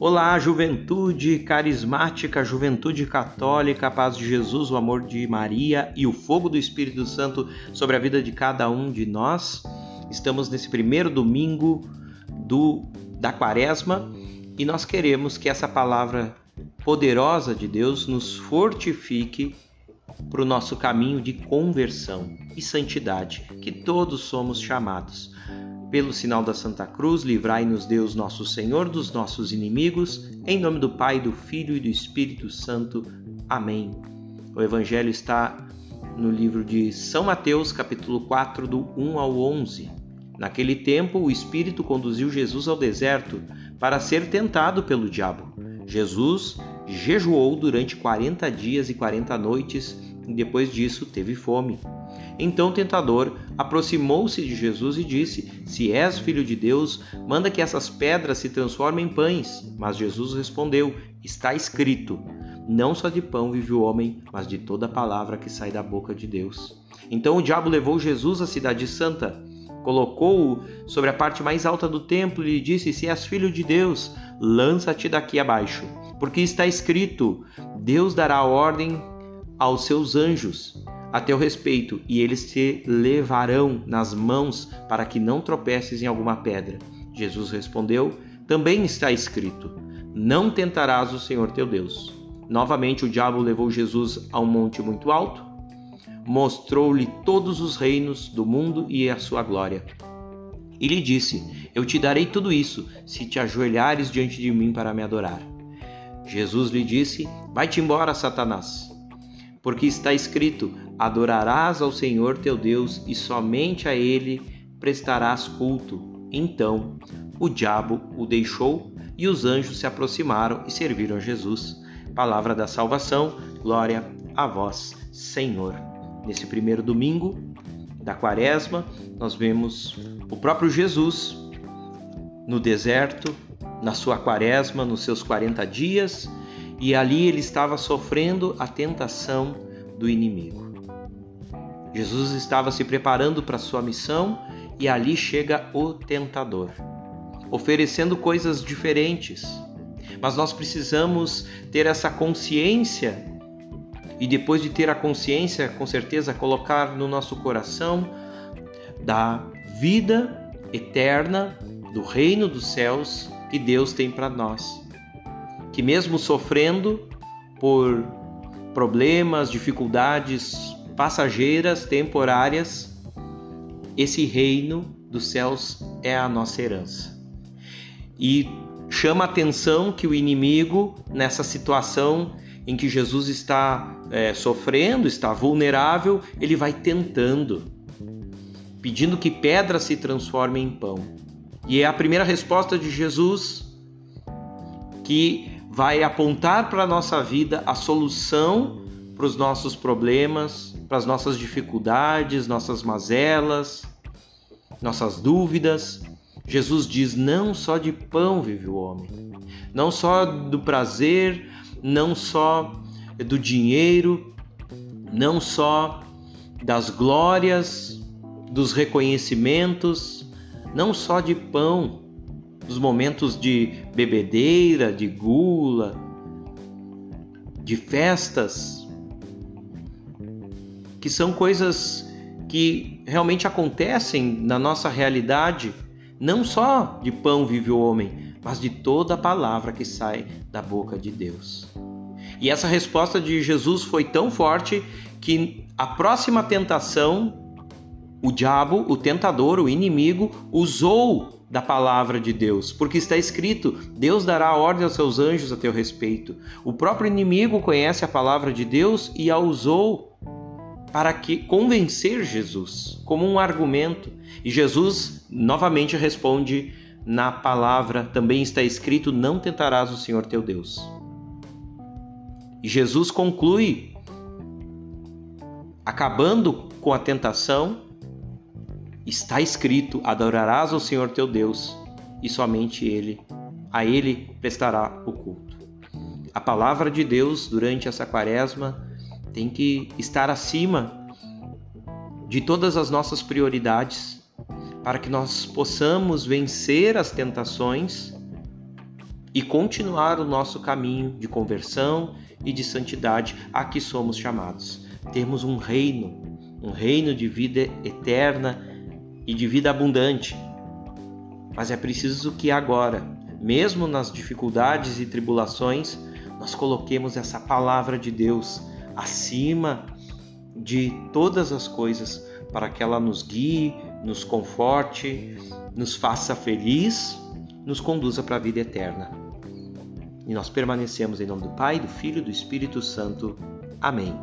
Olá, juventude carismática, juventude católica, paz de Jesus, o amor de Maria e o fogo do Espírito Santo sobre a vida de cada um de nós. Estamos nesse primeiro domingo do da Quaresma e nós queremos que essa palavra poderosa de Deus nos fortifique para o nosso caminho de conversão e santidade, que todos somos chamados. Pelo sinal da Santa Cruz, livrai-nos Deus nosso Senhor dos nossos inimigos, em nome do Pai, do Filho e do Espírito Santo. Amém. O Evangelho está no livro de São Mateus, capítulo 4, do 1 ao 11. Naquele tempo, o Espírito conduziu Jesus ao deserto para ser tentado pelo diabo. Jesus jejuou durante 40 dias e 40 noites e depois disso teve fome. Então o tentador aproximou-se de Jesus e disse: Se és filho de Deus, manda que essas pedras se transformem em pães. Mas Jesus respondeu: Está escrito: Não só de pão vive o homem, mas de toda palavra que sai da boca de Deus. Então o diabo levou Jesus à cidade santa, colocou-o sobre a parte mais alta do templo e lhe disse: Se és filho de Deus, lança-te daqui abaixo, porque está escrito: Deus dará ordem aos seus anjos a teu respeito, e eles te levarão nas mãos para que não tropeces em alguma pedra. Jesus respondeu: Também está escrito: Não tentarás o Senhor teu Deus. Novamente o diabo levou Jesus a um monte muito alto, mostrou-lhe todos os reinos do mundo e a sua glória. E lhe disse: Eu te darei tudo isso, se te ajoelhares diante de mim para me adorar. Jesus lhe disse: Vai-te embora, Satanás porque está escrito: Adorarás ao Senhor teu Deus e somente a ele prestarás culto. Então o diabo o deixou e os anjos se aproximaram e serviram a Jesus. Palavra da salvação, glória a vós, Senhor. Nesse primeiro domingo da quaresma, nós vemos o próprio Jesus no deserto, na sua quaresma, nos seus 40 dias, e ali ele estava sofrendo a tentação do inimigo. Jesus estava se preparando para sua missão e ali chega o tentador, oferecendo coisas diferentes. Mas nós precisamos ter essa consciência e depois de ter a consciência, com certeza colocar no nosso coração da vida eterna do reino dos céus que Deus tem para nós que, mesmo sofrendo por problemas, dificuldades passageiras, temporárias, esse reino dos céus é a nossa herança. E chama atenção que o inimigo, nessa situação em que Jesus está é, sofrendo, está vulnerável, ele vai tentando, pedindo que pedras se transformem em pão. E é a primeira resposta de Jesus que vai apontar para a nossa vida a solução para os nossos problemas, para as nossas dificuldades, nossas mazelas, nossas dúvidas. Jesus diz: não só de pão vive o homem, não só do prazer, não só do dinheiro, não só das glórias, dos reconhecimentos, não só de pão, dos momentos de bebedeira, de gula, de festas, que são coisas que realmente acontecem na nossa realidade, não só de pão vive o homem, mas de toda a palavra que sai da boca de Deus. E essa resposta de Jesus foi tão forte que a próxima tentação, o diabo, o tentador, o inimigo, usou da palavra de Deus, porque está escrito: Deus dará ordem aos seus anjos a teu respeito. O próprio inimigo conhece a palavra de Deus e a usou para que convencer Jesus como um argumento. E Jesus novamente responde na palavra, também está escrito: Não tentarás o Senhor teu Deus. E Jesus conclui acabando com a tentação Está escrito: adorarás ao Senhor teu Deus e somente ele, a ele prestará o culto. A palavra de Deus durante essa quaresma tem que estar acima de todas as nossas prioridades para que nós possamos vencer as tentações e continuar o nosso caminho de conversão e de santidade a que somos chamados. Temos um reino, um reino de vida eterna e de vida abundante. Mas é preciso que agora, mesmo nas dificuldades e tribulações, nós coloquemos essa palavra de Deus acima de todas as coisas, para que ela nos guie, nos conforte, nos faça feliz, nos conduza para a vida eterna. E nós permanecemos em nome do Pai, do Filho e do Espírito Santo. Amém.